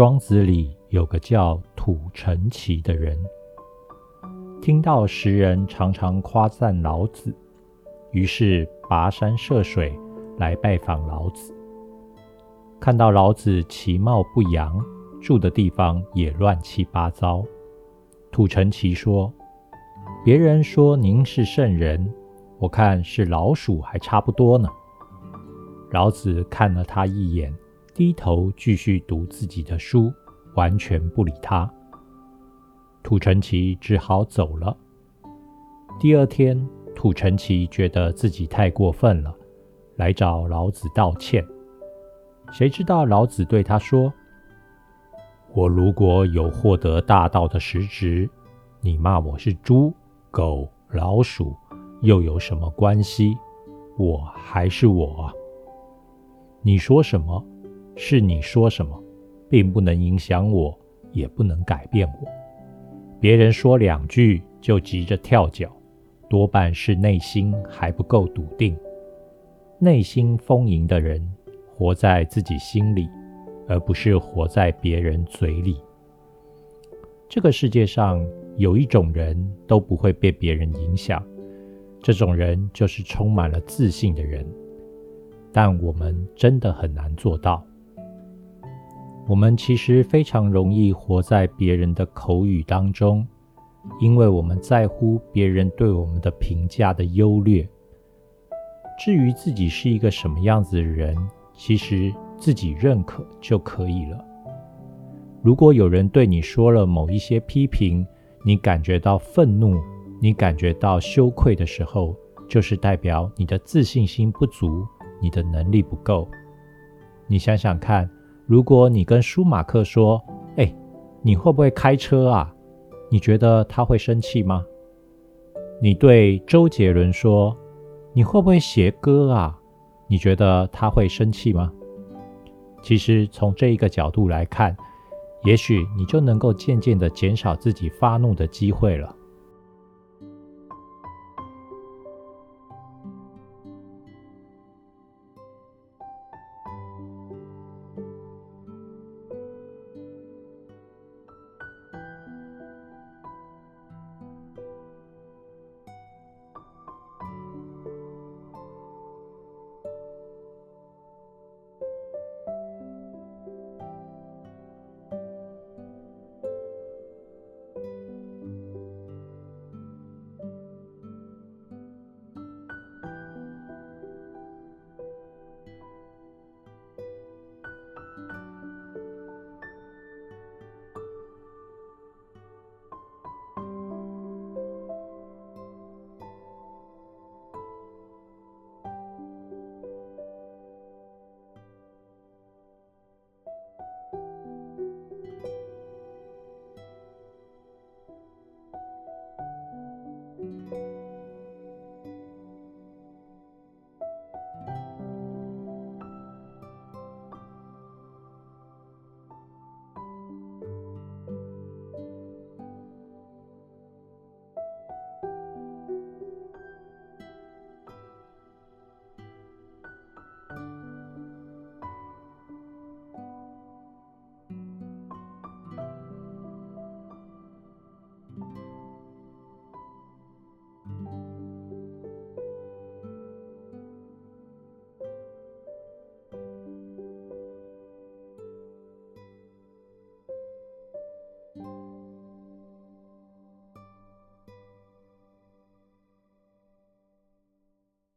庄子里有个叫土成奇的人，听到时人常常夸赞老子，于是跋山涉水来拜访老子。看到老子其貌不扬，住的地方也乱七八糟。土成奇说：“别人说您是圣人，我看是老鼠还差不多呢。”老子看了他一眼。低头继续读自己的书，完全不理他。土城奇只好走了。第二天，土城奇觉得自己太过分了，来找老子道歉。谁知道老子对他说：“我如果有获得大道的实质，你骂我是猪、狗、老鼠，又有什么关系？我还是我。你说什么？”是你说什么，并不能影响我，也不能改变我。别人说两句就急着跳脚，多半是内心还不够笃定。内心丰盈的人，活在自己心里，而不是活在别人嘴里。这个世界上有一种人都不会被别人影响，这种人就是充满了自信的人。但我们真的很难做到。我们其实非常容易活在别人的口语当中，因为我们在乎别人对我们的评价的优劣。至于自己是一个什么样子的人，其实自己认可就可以了。如果有人对你说了某一些批评，你感觉到愤怒，你感觉到羞愧的时候，就是代表你的自信心不足，你的能力不够。你想想看。如果你跟舒马克说：“哎，你会不会开车啊？”你觉得他会生气吗？你对周杰伦说：“你会不会写歌啊？”你觉得他会生气吗？其实从这一个角度来看，也许你就能够渐渐的减少自己发怒的机会了。